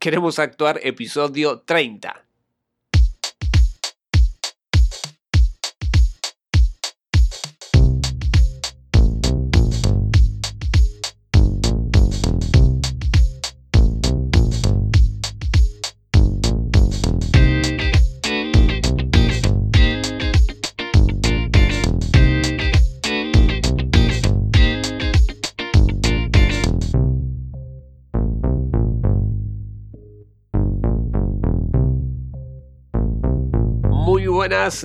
Queremos actuar episodio 30.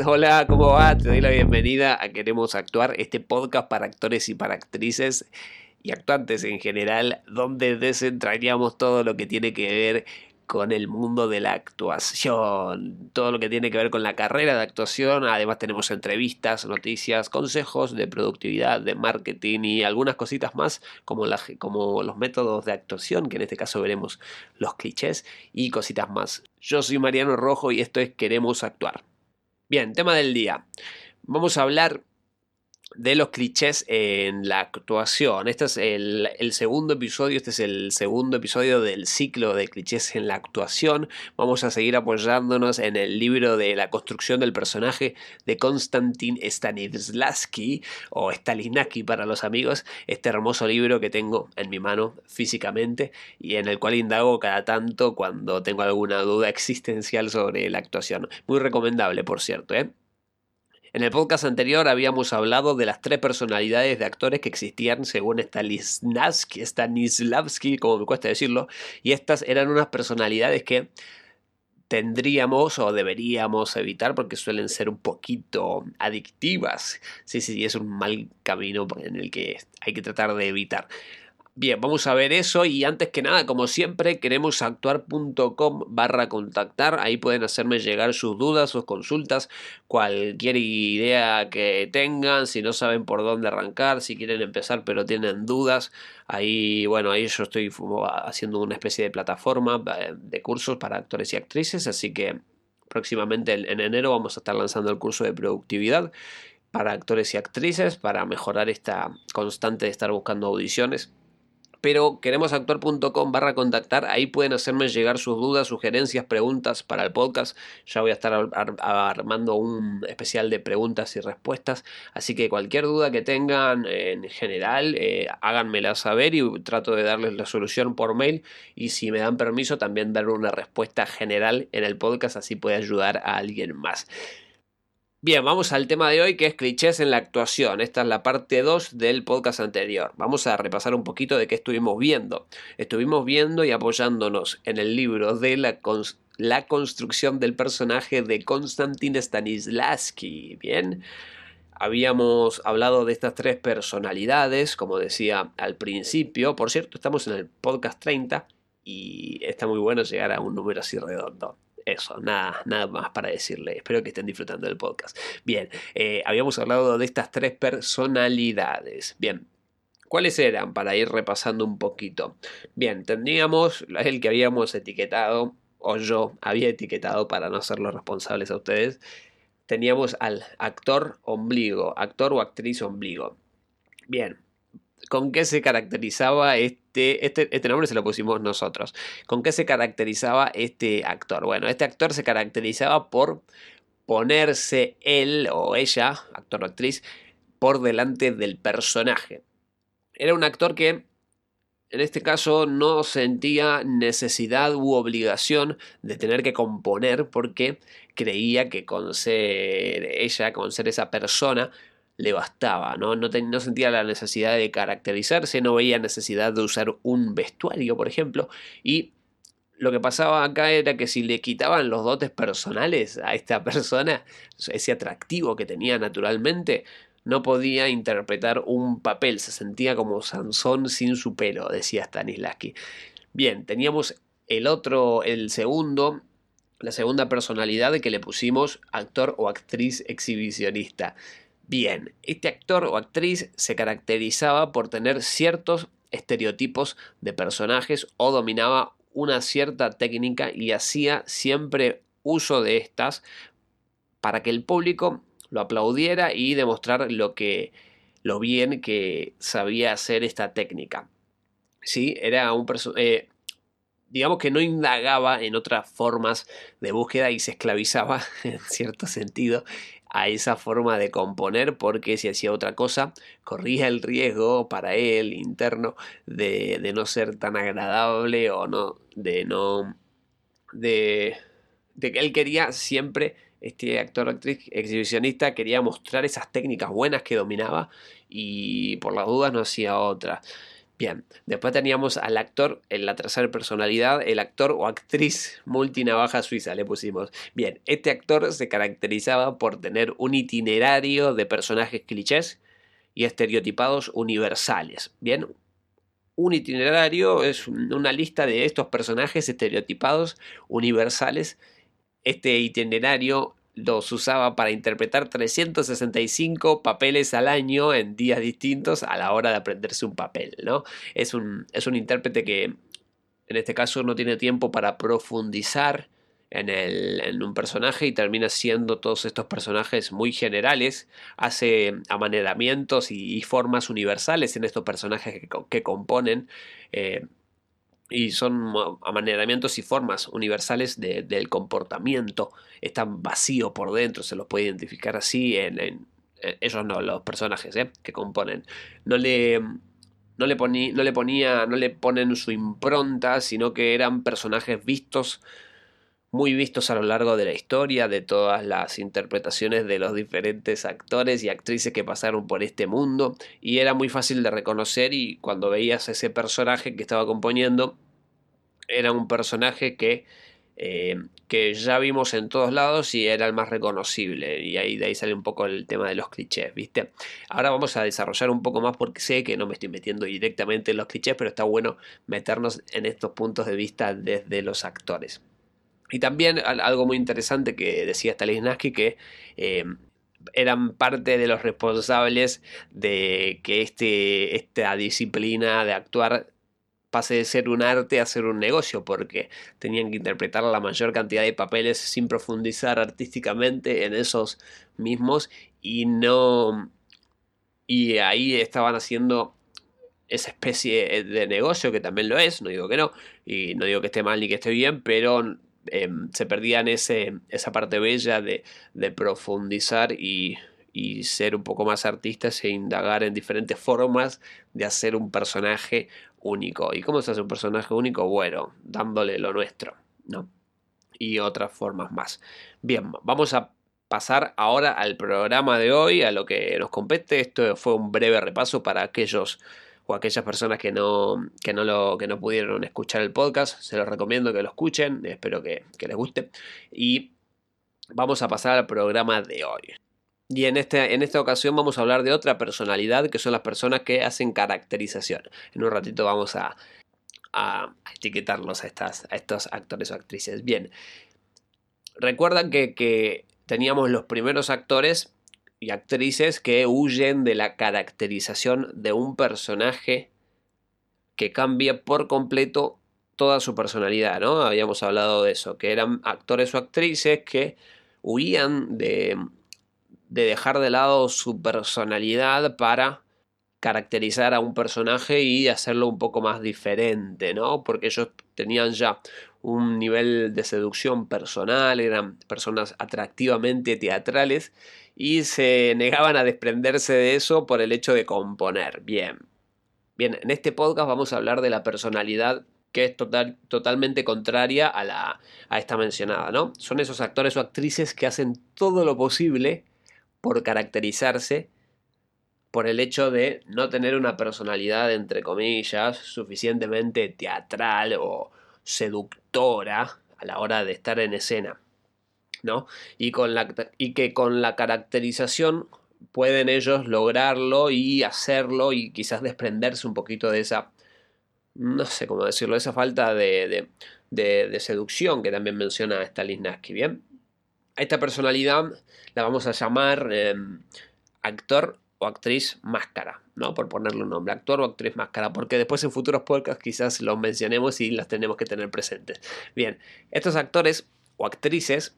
Hola, ¿cómo va? Te doy la bienvenida a Queremos Actuar, este podcast para actores y para actrices y actuantes en general, donde desentrañamos todo lo que tiene que ver con el mundo de la actuación, todo lo que tiene que ver con la carrera de actuación. Además tenemos entrevistas, noticias, consejos de productividad, de marketing y algunas cositas más como los métodos de actuación, que en este caso veremos los clichés y cositas más. Yo soy Mariano Rojo y esto es Queremos Actuar. Bien, tema del día. Vamos a hablar de los clichés en la actuación. Este es el, segundo episodio, este es el segundo episodio del ciclo de clichés en la actuación. Vamos a seguir apoyándonos en el libro de la construcción del personaje de Konstantin Stanislavski o Stanislavski para los amigos, este hermoso libro que tengo en mi mano físicamente y en el cual indago cada tanto cuando tengo alguna duda existencial sobre la actuación. Muy recomendable, por cierto, ¿eh? En el podcast anterior habíamos hablado de las tres personalidades de actores que existían según Stanislavski, Stanislavski, como me cuesta decirlo, y estas eran unas personalidades que tendríamos o deberíamos evitar porque suelen ser un poquito adictivas. Sí, sí, es un mal camino en el que hay que tratar de evitar. Bien, vamos a ver eso y antes que nada, como siempre, queremos actuar.com barra contactar. Ahí pueden hacerme llegar sus dudas, sus consultas, cualquier idea que tengan, si no saben por dónde arrancar, si quieren empezar pero tienen dudas. Ahí, bueno, ahí yo estoy haciendo una especie de plataforma eh, de cursos para actores y actrices, así que próximamente en enero vamos a estar lanzando el curso de productividad para actores y actrices para mejorar esta constante de estar buscando audiciones pero queremosactuar.com barra contactar, ahí pueden hacerme llegar sus dudas, sugerencias, preguntas para el podcast. Ya voy a estar armando un especial de preguntas y respuestas, así que cualquier duda que tengan en general, eh, háganmela saber y trato de darles la solución por mail y si me dan permiso también dar una respuesta general en el podcast, así puede ayudar a alguien más. Bien, vamos al tema de hoy que es clichés en la actuación. Esta es la parte 2 del podcast anterior. Vamos a repasar un poquito de qué estuvimos viendo. Estuvimos viendo y apoyándonos en el libro de la, la construcción del personaje de Konstantin Stanislavski. Bien, habíamos hablado de estas tres personalidades, como decía al principio. Por cierto, estamos en el podcast 30 y está muy bueno llegar a un número así redondo eso, nada, nada más para decirle. Espero que estén disfrutando del podcast. Bien, eh, habíamos hablado de estas tres personalidades. Bien, ¿Cuáles eran? Para ir repasando un poquito. Bien, tendríamos el que habíamos etiquetado, o yo había etiquetado para no ser los responsables a ustedes. Teníamos al actor ombligo, actor o actriz ombligo. Bien, ¿Con qué se caracterizaba este, este, este nombre? Se lo pusimos nosotros. ¿Con qué se caracterizaba este actor? Bueno, este actor se caracterizaba por ponerse él o ella, actor o actriz, por delante del personaje. Era un actor que en este caso no sentía necesidad u obligación de tener que componer porque creía que con ser ella, con ser esa persona, le bastaba, ¿no? No, no, sentía la necesidad de caracterizarse, no veía necesidad de usar un vestuario, por ejemplo, y lo que pasaba acá era que si le quitaban los dotes personales a esta persona, ese atractivo que tenía naturalmente, no podía interpretar un papel, se sentía como Sansón sin su pelo, decía Stanislavski. Bien, teníamos el otro, el segundo, la segunda personalidad que le pusimos actor o actriz exhibicionista. Bien, este actor o actriz se caracterizaba por tener ciertos estereotipos de personajes o dominaba una cierta técnica y hacía siempre uso de estas para que el público lo aplaudiera y demostrar lo que lo bien que sabía hacer esta técnica. Sí, era un eh, digamos que no indagaba en otras formas de búsqueda y se esclavizaba, en cierto sentido, a esa forma de componer porque si hacía otra cosa corría el riesgo para él interno de, no ser tan agradable o no de no de, de que él quería siempre este actor actriz exhibicionista quería mostrar esas técnicas buenas que dominaba y por las dudas no hacía otra Bien, después teníamos al actor en la tercera personalidad, el actor o actriz multinavaja suiza, le pusimos. Bien, este actor se caracterizaba por tener un itinerario de personajes clichés y estereotipados universales. Bien, un itinerario es una lista de estos personajes estereotipados universales. Este itinerario los usaba para interpretar 365 papeles al año en días distintos a la hora de aprenderse un papel, ¿no? Es un, es un intérprete que en este caso no tiene tiempo para profundizar en, el, en, un personaje y termina siendo todos estos personajes muy generales, hace amaneramientos y, formas universales en estos personajes que, componen. Eh, y son amaneramientos y formas universales del comportamiento. Están vacíos por dentro, se los puede identificar así en, en ellos no, los personajes ¿eh? que componen. No le, no le, no le ponía, no le ponen su impronta, sino que eran personajes vistos, muy vistos a lo largo de la historia, de todas las interpretaciones de los diferentes actores y actrices que pasaron por este mundo, y era muy fácil de reconocer y cuando veías ese personaje que estaba componiendo, era un personaje que, eh, que ya vimos en todos lados y era el más reconocible. Y ahí de ahí sale un poco el tema de los clichés, ¿viste? Ahora vamos a desarrollar un poco más porque sé que no me estoy metiendo directamente en los clichés, pero está bueno meternos en estos puntos de vista desde los actores. Y también algo muy interesante que decía Stanislavski que eh, eran parte de los responsables de que este, esta disciplina de actuar pase de ser un arte a ser un negocio, porque tenían que interpretar la mayor cantidad de papeles sin profundizar artísticamente en esos mismos y no... Y ahí estaban haciendo esa especie de negocio, que también lo es, no digo que no, y no digo que esté mal ni que esté bien, pero em, se perdían ese, esa parte bella de, profundizar y, y ser un poco más artistas e indagar en diferentes formas de hacer un personaje único. ¿Y cómo se hace un personaje único? Bueno, dándole lo nuestro, ¿no? Y otras formas más. Bien, vamos a pasar ahora al programa de hoy, a lo que nos compete. Esto fue un breve repaso para aquellos o aquellas personas que no, que no, lo, que no pudieron escuchar el podcast. Se los recomiendo que lo escuchen, espero que, les guste. Y vamos a pasar al programa de hoy. Y en, este, en esta ocasión vamos a hablar de otra personalidad que son las personas que hacen caracterización. En un ratito vamos a, a etiquetarlos a, estas, a estos actores o actrices. Bien, recuerdan que teníamos los primeros actores y actrices que huyen de la caracterización de un personaje que cambia por completo toda su personalidad, ¿no? Habíamos hablado de eso, que eran actores o actrices que huían de, de dejar de lado su personalidad para caracterizar a un personaje y hacerlo un poco más diferente, ¿no? Porque ellos tenían ya un nivel de seducción personal, eran personas atractivamente teatrales y se negaban a desprenderse de eso por el hecho de componer. Bien. Bien, en este podcast vamos a hablar de la personalidad que es total, totalmente contraria a, la, a esta mencionada, ¿no? Son esos actores o actrices que hacen todo lo posible por caracterizarse por el hecho de no tener una personalidad, entre comillas, suficientemente teatral o seductora a la hora de estar en escena. ¿No? Y, con la, y que con la caracterización pueden ellos lograrlo y hacerlo y quizás desprenderse un poquito de esa, no sé cómo decirlo, esa falta de, de, seducción que también menciona Stanislavski, ¿bien? A esta personalidad la vamos a llamar em, actor o actriz máscara, ¿no? Por ponerle un nombre, actor o actriz máscara, porque después en futuros podcasts quizás los mencionemos y las tenemos que tener presentes. Bien, estos actores o actrices,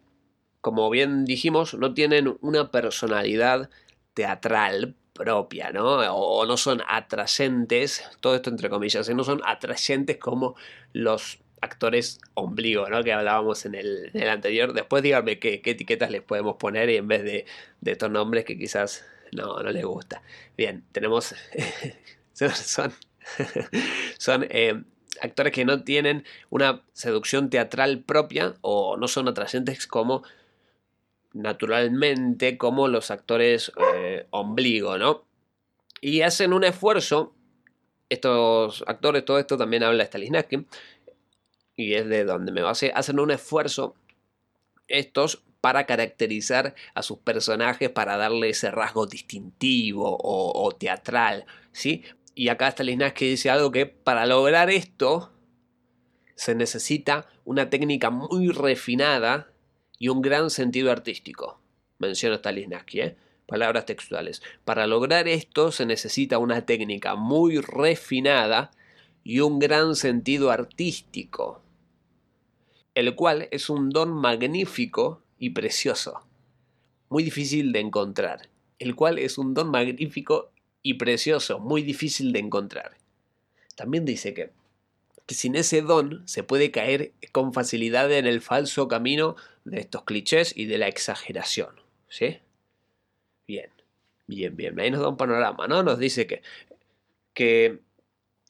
como bien dijimos, no tienen una personalidad teatral propia, ¿no? O, no son atrayentes, todo esto entre comillas, no son atrayentes como los actores ombligo, ¿no? Que hablábamos en el, anterior. Después díganme qué, etiquetas les podemos poner y en vez de, estos nombres que quizás no, no les gusta. Bien, tenemos... son... son eh, actores que no tienen una seducción teatral propia o no son atrayentes como naturalmente como los actores eh, ombligo, ¿no? Y hacen un esfuerzo, estos actores, todo esto también habla Stanislavski, y es de donde me base, hacen un esfuerzo estos para caracterizar a sus personajes, para darle ese rasgo distintivo o, teatral, ¿sí? Y acá Stanislavski dice algo que para lograr esto se necesita una técnica muy refinada y un gran sentido artístico. Menciona Stanislavski, ¿eh? palabras textuales. Para lograr esto se necesita una técnica muy refinada y un gran sentido artístico el cual es un don magnífico y precioso, muy difícil de encontrar, el cual es un don magnífico y precioso, muy difícil de encontrar. También dice que, que sin ese don se puede caer con facilidad en el falso camino de estos clichés y de la exageración. ¿Sí? Bien, bien, bien. Ahí nos da un panorama, ¿no? Nos dice que, que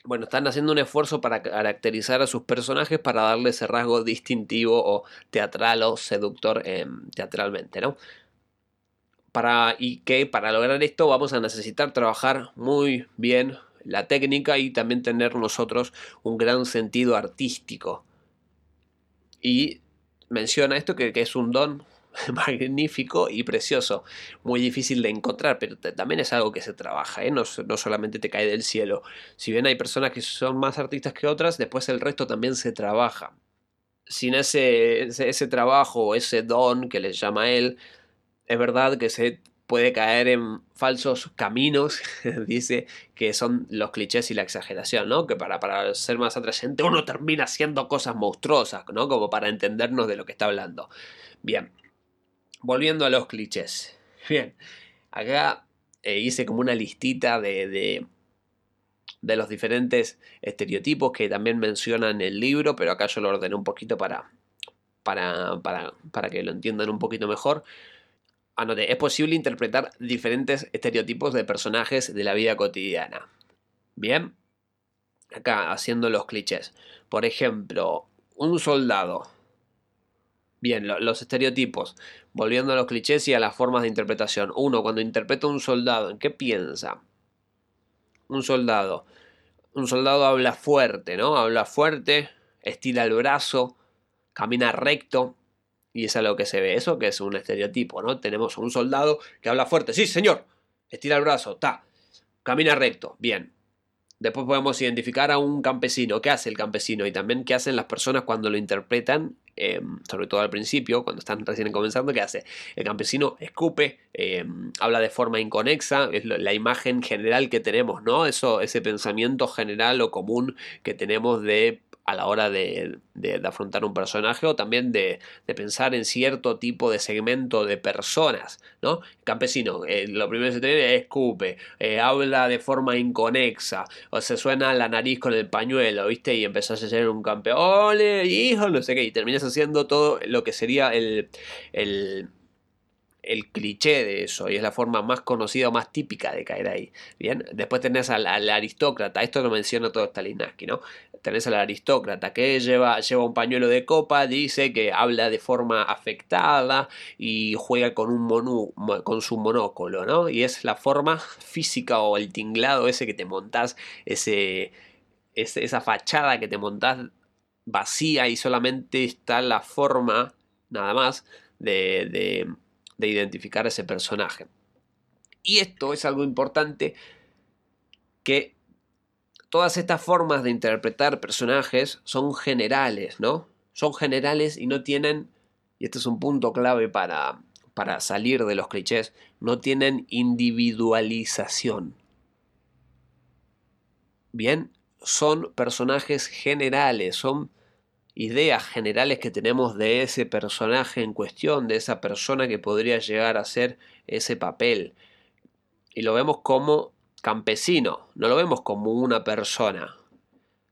bueno, están haciendo un esfuerzo para caracterizar a sus personajes para darle ese rasgo distintivo o teatral o seductor em, teatralmente, ¿no? Para, y que para lograr esto vamos a necesitar trabajar muy bien la técnica y también tener nosotros un gran sentido artístico. Y menciona esto que es un don magnífico y precioso, muy difícil de encontrar, pero también es algo que se trabaja, ¿eh? no, solamente te cae del cielo. Si bien hay personas que son más artistas que otras, después el resto también se trabaja. Sin ese, ese, trabajo, ese don que le llama él, es verdad que se puede caer en falsos caminos, dice, que son los clichés y la exageración, ¿no? Que para, para ser más atrayente uno termina haciendo cosas monstruosas, ¿no? Como para entendernos de lo que está hablando. Bien, volviendo a los clichés. Bien, acá eh, hice como una listita de, de, los diferentes estereotipos que también mencionan el libro, pero acá yo lo ordené un poquito para, para, para, para que lo entiendan un poquito mejor. Anote, es posible interpretar diferentes estereotipos de personajes de la vida cotidiana. Bien, acá haciendo los clichés. Por ejemplo, un soldado Bien, los estereotipos. Volviendo a los clichés y a las formas de interpretación. Uno, cuando interpreta a un soldado, ¿en qué piensa? Un soldado. Un soldado habla fuerte, ¿no? Habla fuerte, estira el brazo, camina recto. Y es a lo que se ve. Eso que es un estereotipo, ¿no? Tenemos un soldado que habla fuerte. Sí, señor. Estira el brazo, ta. Camina recto. Bien. Después podemos identificar a un campesino. ¿Qué hace el campesino? Y también qué hacen las personas cuando lo interpretan Em, sobre todo al principio, cuando están recién comenzando, ¿qué hace? El campesino escupe, em, habla de forma inconexa, es la imagen general que tenemos, ¿no? Eso, ese pensamiento general o común que tenemos de a la hora de, afrontar un personaje o también de, pensar en cierto tipo de segmento de personas, ¿no? Campesino, eh, lo primero que se tiene es escupe, eh, habla de forma inconexa, o se suena la nariz con el pañuelo, ¿viste? Y empezás a ser un campeón, ¡ole, hijo! No sé qué, y terminas haciendo todo lo que sería el, el el cliché de eso y es la forma más conocida o más típica de caer ahí. Bien, después tenés al, aristócrata, esto lo menciona todo Stalinski, ¿no? Tenés al aristócrata que lleva, lleva un pañuelo de copa, dice que habla de forma afectada y juega con, un con su monóculo, ¿no? Y es la forma física o el tinglado ese que te montás, ese, esa fachada que te montás vacía y solamente está la forma, nada más, de identificar a ese personaje. Y esto es algo importante que todas estas formas de interpretar personajes son generales, ¿no? Son generales y no tienen, y este es un punto clave para, para salir de los clichés, no tienen individualización. Bien, son personajes generales, son ideas generales que tenemos de ese personaje en cuestión, de esa persona que podría llegar a ser ese papel. Y lo vemos como campesino, no lo vemos como una persona.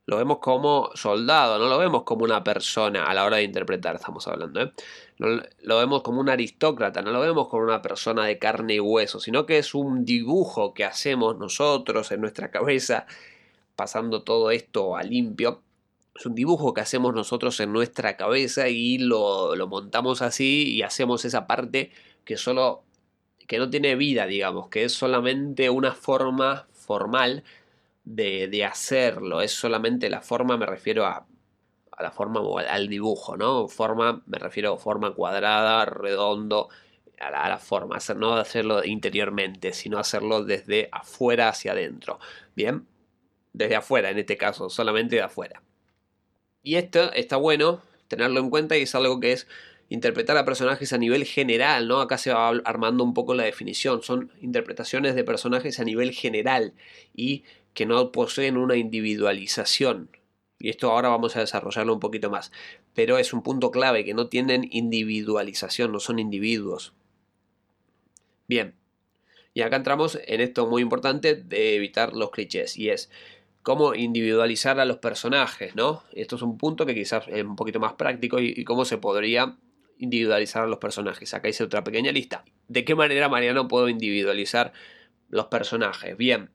Lo vemos como soldado, no lo vemos como una persona a la hora de interpretar, estamos hablando. ¿eh? lo vemos como un aristócrata, no lo vemos como una persona de carne y hueso, sino que es un dibujo que hacemos nosotros en nuestra cabeza, pasando todo esto a limpio. Es un dibujo que hacemos nosotros en nuestra cabeza y lo, lo montamos así y hacemos esa parte que solo que no tiene vida, digamos, que es solamente una forma formal de, de hacerlo, es solamente la forma, me refiero a, a la forma al dibujo, ¿no? Forma, me refiero a forma cuadrada, redondo, a la, forma, no hacerlo interiormente, sino hacerlo desde afuera hacia adentro, ¿bien? Desde afuera, en este caso, solamente de afuera. Y esto está bueno tenerlo en cuenta y es algo que es interpretar a personajes a nivel general, ¿no? Acá se va armando un poco la definición. Son interpretaciones de personajes a nivel general y que no poseen una individualización. Y esto ahora vamos a desarrollarlo un poquito más. Pero es un punto clave que no tienen individualización, no son individuos. Bien. Y acá entramos en esto muy importante de evitar los clichés. Y es cómo individualizar a los personajes, ¿no? Esto es un punto que quizás es un poquito más práctico y, cómo se podría individualizar a los personajes. Acá hice otra pequeña lista. ¿De qué manera, Mariano, puedo individualizar los personajes? Bien,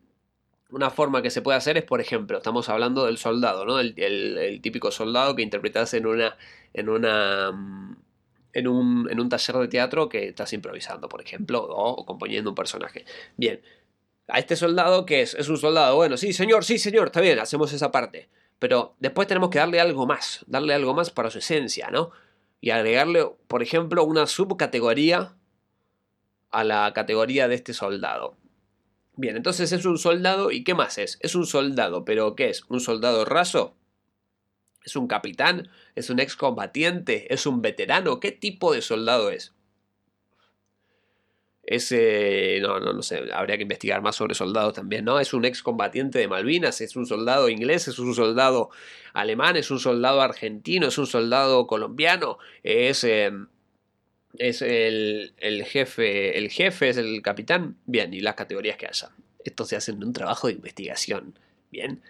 una forma que se puede hacer es, por ejemplo, estamos hablando del soldado, ¿no? El, típico soldado que interpretas en una. en una. Mm, en un, en un, taller de teatro que estás improvisando, por ejemplo, o, componiendo un personaje. Bien. A este soldado, ¿qué es? Es un soldado. Bueno, sí, señor, sí, señor, está bien, hacemos esa parte. Pero después tenemos que darle algo más, darle algo más para su esencia, ¿no? y agregarle, por ejemplo, una subcategoría a la categoría de este soldado. Bien, entonces es un soldado y ¿qué más es? Es un soldado, pero ¿qué es? ¿Un soldado raso? ¿Es un capitán? ¿Es un excombatiente? ¿Es un veterano? ¿Qué tipo de soldado es? Ese, no, no, no sé, habría que investigar más sobre soldados también, ¿no? Es un excombatiente de Malvinas, es un soldado inglés, es un soldado alemán, es un soldado argentino, es un soldado colombiano, es, em, es el, el, jefe, el jefe es el capitán, bien, y las categorías que haya. Esto se hace en un trabajo de investigación, bien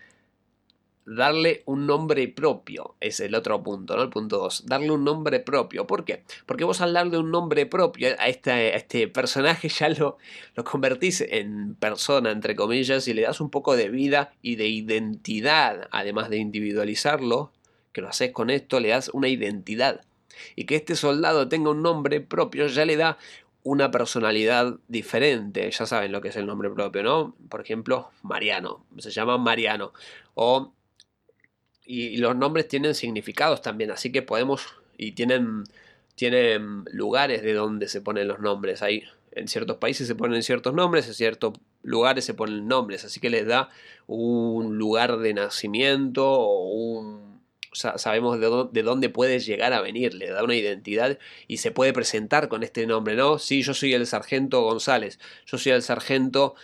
darle un nombre propio. Es el otro punto, ¿no? El punto 2. Darle un nombre propio. ¿Por qué? Porque vos al darle un nombre propio a este, este personaje ya lo, lo convertís en persona, entre comillas, y le das un poco de vida y de identidad, además de individualizarlo, que lo haces con esto, le das una identidad. Y que este soldado tenga un nombre propio ya le da una personalidad diferente. Ya saben lo que es el nombre propio, ¿no? Por ejemplo, Mariano. Se llama Mariano. O y, los nombres tienen significados también, así que podemos y tienen, tienen lugares de donde se ponen los nombres. Hay, en ciertos países se ponen ciertos nombres, en ciertos lugares se ponen nombres, así que les da un lugar de nacimiento o un... sabemos de, de dónde puede llegar a venir, le da una identidad y se puede presentar con este nombre, ¿no? Sí, yo soy el sargento González, yo soy el sargento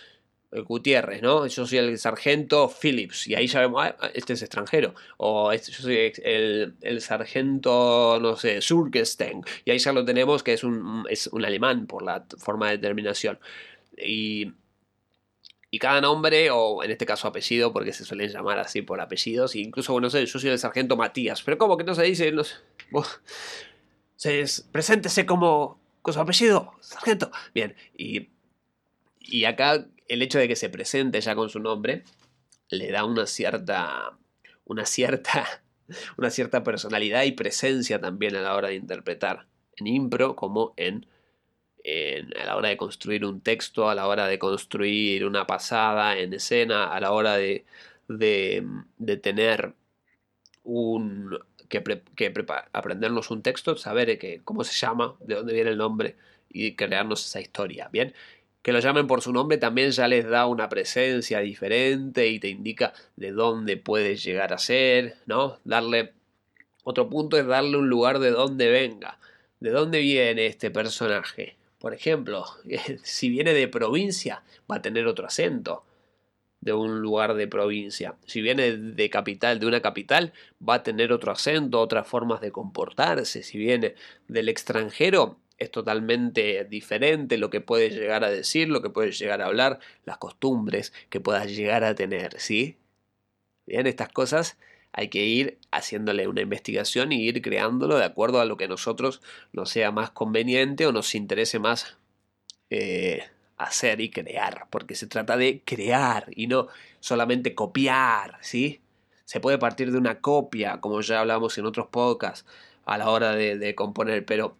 Gutiérrez, ¿no? Yo soy el sargento Phillips, y ahí ya vemos, ah, este es extranjero, o yo soy el, sargento, no sé, Surgestein, y ahí ya lo tenemos que es un, es un alemán por la forma de determinación. Y, y cada nombre, o en este caso apellido, porque se suelen llamar así por apellidos, e incluso, no sé, yo soy el sargento Matías, pero ¿cómo que no se dice? No se, preséntese como con su apellido, sargento. Bien, y, y acá el hecho de que se presente ya con su nombre le da una cierta, una cierta, una cierta personalidad y presencia también a la hora de interpretar en impro como en, a la hora de construir un texto, a la hora de construir una pasada en escena, a la hora de, de, tener un que, que aprendernos un texto, saber que, cómo se llama, de dónde viene el nombre y crearnos esa historia. Bien, que lo llamen por su nombre también ya les da una presencia diferente y te indica de dónde puedes llegar a ser, ¿no? Darle otro punto es darle un lugar de dónde venga, de dónde viene este personaje. Por ejemplo, si viene de provincia, va a tener otro acento de un lugar de provincia. Si viene de capital, de una capital, va a tener otro acento, otras formas de comportarse. Si viene del extranjero, es totalmente diferente lo que puedes llegar a decir, lo que puedes llegar a hablar, las costumbres que puedas llegar a tener, ¿sí? Bien, estas cosas hay que ir haciéndole una investigación y ir creándolo de acuerdo a lo que nosotros nos sea más conveniente o nos interese más eh, hacer y crear, porque se trata de crear y no solamente copiar, ¿sí? Se puede partir de una copia, como ya hablamos en otros podcasts, a la hora de, componer, pero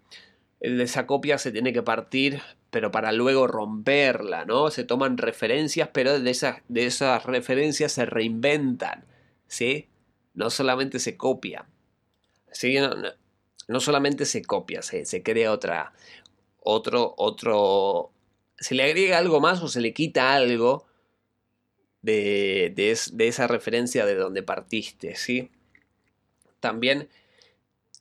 de esa copia se tiene que partir, pero para luego romperla, ¿no? Se toman referencias, pero de esas, de esas referencias se reinventan, ¿sí? No solamente se copia, ¿sí? No, solamente se copia, se, se crea otra, otro, otro, se le agrega algo más o se le quita algo de, de, esa referencia de donde partiste, ¿sí? También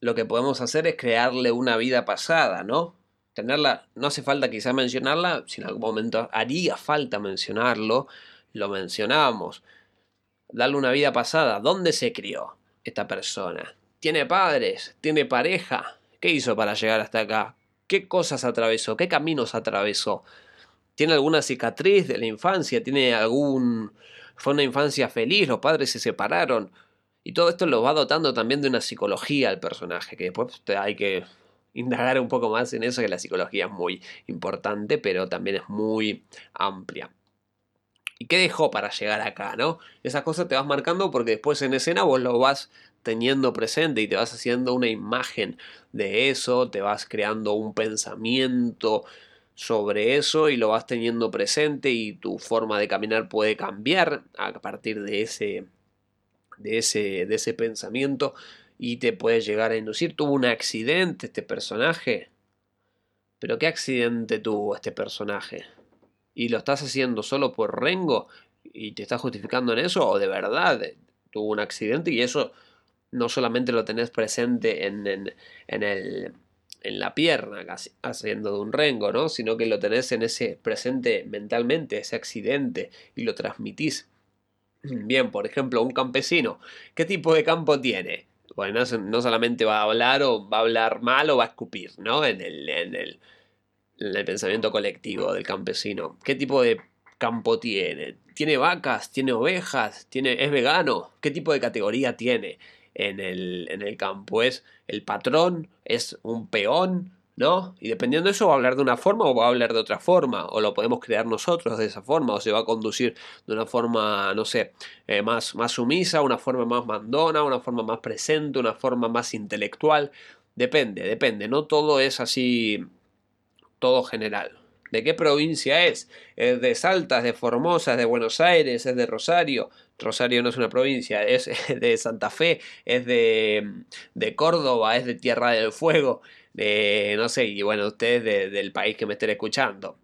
lo que podemos hacer es crearle una vida pasada, ¿no? Tenerla, no hace falta quizá mencionarla, si en algún momento haría falta mencionarlo, lo mencionamos. Darle una vida pasada, ¿dónde se crió esta persona? ¿Tiene padres? ¿Tiene pareja? ¿Qué hizo para llegar hasta acá? ¿Qué cosas atravesó? ¿Qué caminos atravesó? tiene alguna cicatriz de la infancia, tiene algún... fue una infancia feliz, los padres se separaron. Y todo esto lo va dotando también de una psicología al personaje, que después hay que indagar un poco más en eso, que la psicología es muy importante, pero también es muy amplia. ¿Y qué dejó para llegar acá, no? Esas cosas te vas marcando porque después en escena vos lo vas teniendo presente y te vas haciendo una imagen de eso, te vas creando un pensamiento sobre eso y lo vas teniendo presente y tu forma de caminar puede cambiar a partir de ese, de ese, de ese pensamiento y te puede llegar a inducir. Tuvo un accidente este personaje. Pero ¿qué accidente tuvo este personaje? ¿Y lo estás haciendo solo por Rengo? ¿Y te estás justificando en eso? ¿O de verdad tuvo un accidente y eso no solamente lo tenés presente en, en, en el en la pierna, casi haciendo de un rengo, ¿no? Sino que lo tenés en ese presente mentalmente, ese accidente, y lo transmitís. Bien, por ejemplo, un campesino, ¿qué tipo de campo tiene? Bueno, no solamente va a hablar o va a hablar mal o va a escupir, ¿no? En el, en el, en el pensamiento colectivo del campesino. ¿Qué tipo de campo tiene? ¿Tiene vacas? ¿Tiene ovejas? ¿Tiene, ¿Es vegano? ¿Qué tipo de categoría tiene? en el, en el campo. Es el patrón, es un peón, ¿no? Y dependiendo de eso va a hablar de una forma o va a hablar de otra forma, o lo podemos crear nosotros de esa forma, o se va a conducir de una forma, no sé, eh, más, más sumisa, una forma más mandona, una forma más presente, una forma más intelectual. Depende, depende, no todo es así, todo general. ¿De qué provincia es? ¿Es de Salta, es de Formosa, es de Buenos Aires, es de Rosario? Rosario no es una provincia, es de Santa Fe, es de, de Córdoba, es de Tierra del Fuego, de, no sé, y bueno, ustedes del país que me estén escuchando,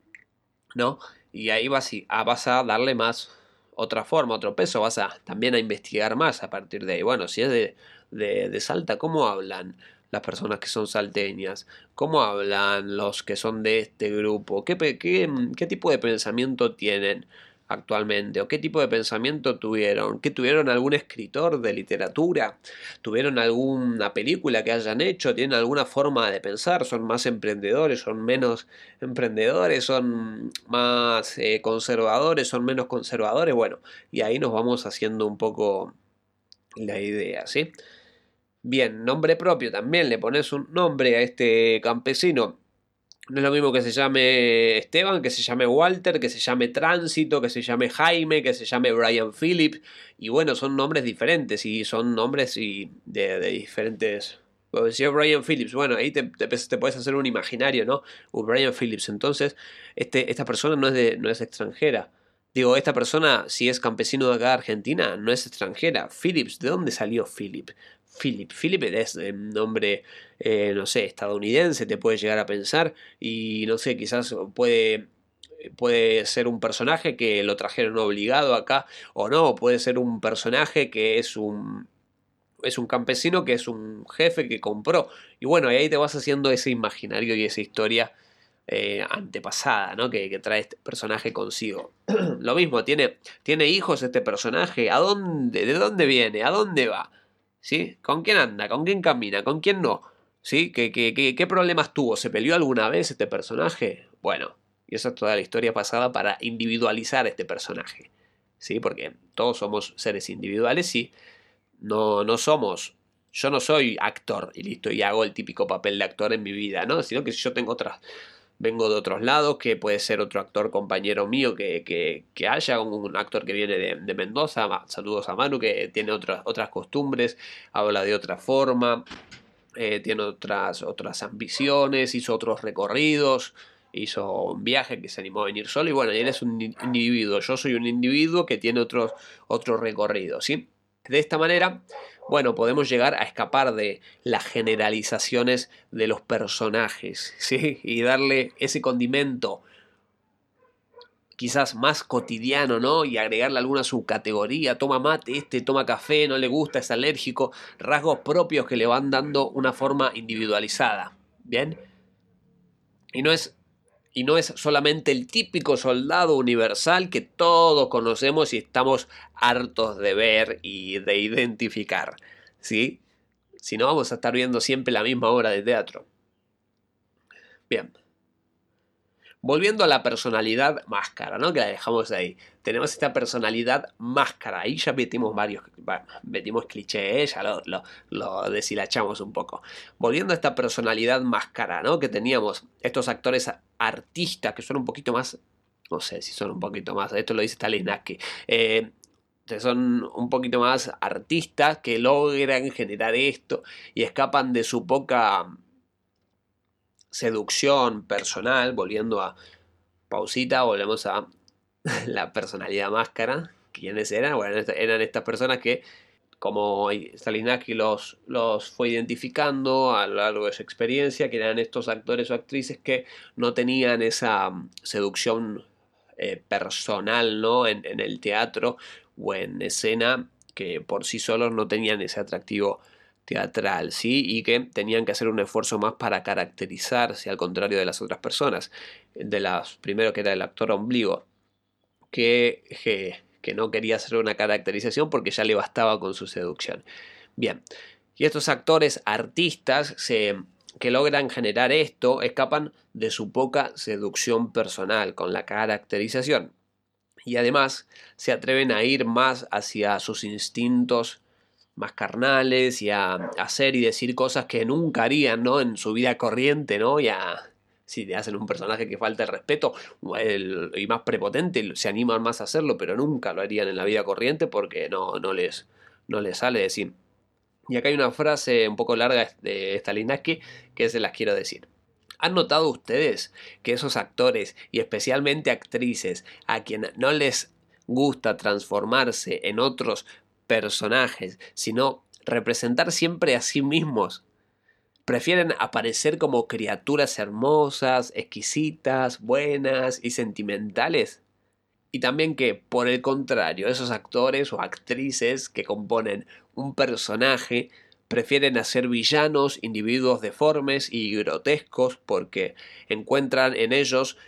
¿no? Y ahí vas, a, vas a darle más otra forma, otro peso, vas a también a investigar más a partir de ahí. Bueno, si es de, de, de Salta, ¿cómo hablan? las personas que son salteñas? ¿Cómo hablan los que son de este grupo? ¿Qué, qué, qué tipo de pensamiento tienen? Actualmente o qué tipo de pensamiento tuvieron, ¿Qué tuvieron algún escritor de literatura, tuvieron alguna película que hayan hecho, tienen alguna forma de pensar, son más emprendedores, son menos emprendedores, son más eh, conservadores, son menos conservadores, bueno, y ahí nos vamos haciendo un poco la idea, ¿sí? Bien, nombre propio, también le pones un nombre a este campesino no es lo mismo que se llame Esteban, que se llame Walter, que se llame Tránsito, que se llame Jaime, que se llame Brian Phillip. Y bueno, son nombres diferentes y son nombres y de, diferentes... Pues decía Brian Phillips, bueno, ahí te, te, puedes hacer un imaginario, ¿no? Brian Phillips. Entonces, este, esta persona no es, de, no es extranjera. Digo, esta persona, si es campesino de acá de Argentina, no es extranjera. Phillips, ¿de dónde salió Philip? Philip. Philip es un nombre, eh, no sé, estadounidense, te puede llegar a pensar. Y no sé, quizás puede, puede ser un personaje que lo trajeron obligado acá o no. Puede ser un personaje que es un, es un campesino que es un jefe que compró. Y bueno, ahí te vas haciendo ese imaginario y esa historia eh, antepasada, ¿no? Que, que, trae este personaje consigo. Lo mismo, tiene, tiene hijos este personaje. ¿A dónde? ¿De dónde viene? ¿A dónde va? ¿Sí? ¿Con quién anda? ¿Con quién camina? ¿Con quién no? ¿Sí? ¿Qué, qué, qué, problemas tuvo? ¿Se peleó alguna vez este personaje? Bueno, y esa es toda la historia pasada para individualizar este personaje. ¿sí? Porque todos somos seres individuales y no, no somos yo no soy actor y listo, y hago el típico papel de actor en mi vida, ¿no? Sino que yo tengo otras, vengo de otros lados, que puede ser otro actor compañero mío que, que, haya, un actor que viene de, Mendoza, saludos a Manu, que tiene otras, otras costumbres, habla de otra forma, eh, tiene otras, otras ambiciones, hizo otros recorridos, hizo un viaje que se animó a venir solo y bueno, él es un individuo, yo soy un individuo que tiene otros, otros recorridos, ¿sí? De esta manera, bueno, podemos llegar a escapar de las generalizaciones de los personajes, ¿sí? Y darle ese condimento quizás más cotidiano, ¿no? Y agregarle alguna subcategoría, toma mate, este toma café, no le gusta, es alérgico, rasgos propios que le van dando una forma individualizada, ¿bien? Y no es y no es solamente el típico soldado universal que todos conocemos y estamos hartos de ver y de identificar, ¿sí? Si no vamos a estar viendo siempre la misma obra de teatro. Bien. Volviendo a la personalidad máscara, ¿no? Que la dejamos ahí. Tenemos esta personalidad máscara. Ahí ya metimos varios, metimos clichés, ya lo, deshilachamos un poco. Volviendo a esta personalidad máscara, ¿no? Que teníamos estos actores artistas que son un poquito más, no sé si son un poquito más, esto lo dice Stalinaki, eh, son un poquito más artistas que logran generar esto y escapan de su poca seducción personal, volviendo a pausita, volvemos a la personalidad máscara. ¿Quiénes eran? Bueno, eran estas personas que, como Stalinaki los, los fue identificando a lo largo de su experiencia, que eran estos actores o actrices que no tenían esa mm, seducción eh, personal ¿no? En, en, el teatro o en escena, que por sí solos no tenían ese atractivo teatral, ¿sí? Y que tenían que hacer un esfuerzo más para caracterizarse, al contrario de las otras personas. De las, primero que era el actor ombligo, que, que, no quería hacer una caracterización porque ya le bastaba con su seducción. Bien, y estos actores artistas se, que logran generar esto escapan de su poca seducción personal con la caracterización. Y además se atreven a ir más hacia sus instintos más carnales y a, hacer y decir cosas que nunca harían, ¿no? En su vida corriente, ¿no? Y a, si le hacen un personaje que falta el respeto y más prepotente, se animan más a hacerlo, pero nunca lo harían en la vida corriente porque no, no, les, no les sale decir. Y acá hay una frase un poco larga de Stalinaki que se las quiero decir. ¿Han notado ustedes que esos actores y especialmente actrices a quien no les gusta transformarse en otros personajes, sino representar siempre a sí mismos. Prefieren aparecer como criaturas hermosas, exquisitas, buenas y sentimentales. Y también que, por el contrario, esos actores o actrices que componen un personaje prefieren hacer villanos, individuos deformes y grotescos porque encuentran en ellos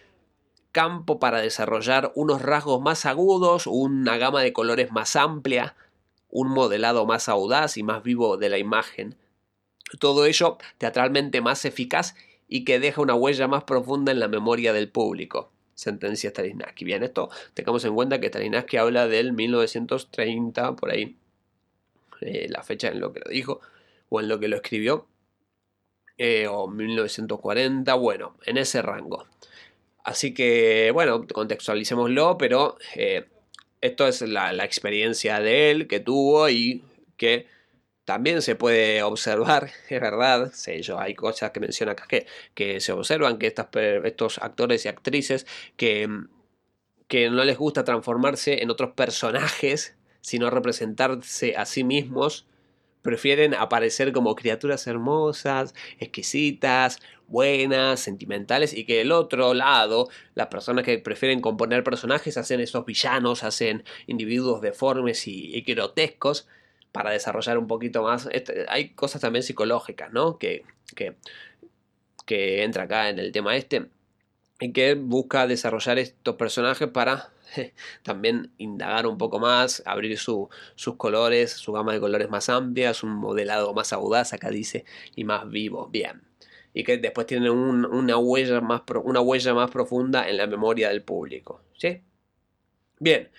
campo para desarrollar unos rasgos más agudos, una gama de colores más amplia, un modelado más audaz y más vivo de la imagen. Todo ello teatralmente más eficaz y que deja una huella más profunda en la memoria del público. Sentencia Stanislavski. Bien, esto tengamos en cuenta que Stanislavski habla del 1930, por ahí, eh, la fecha en lo que lo dijo, o en lo que lo escribió, eh, o 1940, bueno, en ese rango. Así que, bueno, contextualicémoslo, pero eh, esto es la, experiencia de él que tuvo y que también se puede observar, es verdad, sé yo, hay cosas que menciona acá que, que se observan, que estos actores y actrices que, que no les gusta transformarse en otros personajes, sino representarse a sí mismos, prefieren aparecer como criaturas hermosas, exquisitas, buenas, sentimentales, y que el otro lado, las personas que prefieren componer personajes, hacen esos villanos, hacen individuos deformes y, grotescos para desarrollar un poquito más. Este, hay cosas también psicológicas, ¿no? Que, que, que entra acá en el tema este y que busca desarrollar estos personajes para también indagar un poco más, abrir sus colores, su gama de colores más amplias, un modelado más audaz, acá dice, y más vivo. Bien. Y que después tienen una, huella más una huella más profunda en la memoria del público. ¿Sí? Bien.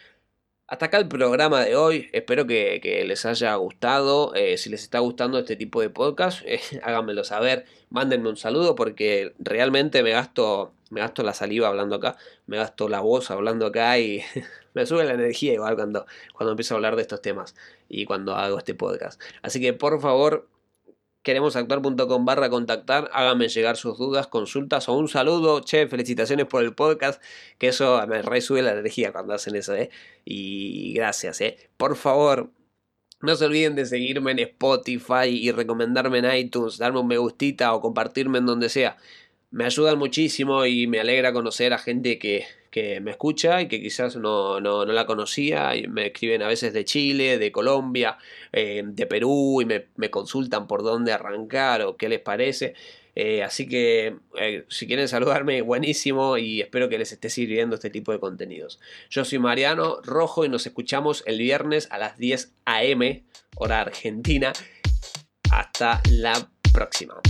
Hasta acá el programa de hoy. Espero que, les haya gustado. Eh, si les está gustando este tipo de podcast, eh, háganmelo saber. Mándenme un saludo porque realmente me gasto, me gasto la saliva hablando acá. Me gasto la voz hablando acá y me sube la energía igual cuando, cuando empiezo a hablar de estos temas y cuando hago este podcast. Así que por favor, queremosactuar.com barra contactar, háganme llegar sus dudas, consultas o un saludo, che, felicitaciones por el podcast, que eso me resube la energía cuando hacen eso, ¿eh? Y gracias, ¿eh? Por favor, no se olviden de seguirme en Spotify y recomendarme en iTunes, darme un me gustita o compartirme en donde sea me ayudan muchísimo y me alegra conocer a gente que, me escucha y que quizás no, la conocía. Y me escriben a veces de Chile, de Colombia, eh, de Perú y me, consultan por dónde arrancar o qué les parece. Eh, así que eh, si quieren saludarme, buenísimo y espero que les esté sirviendo este tipo de contenidos. Yo soy Mariano Rojo y nos escuchamos el viernes a las 10 a.m. hora argentina. Hasta la próxima.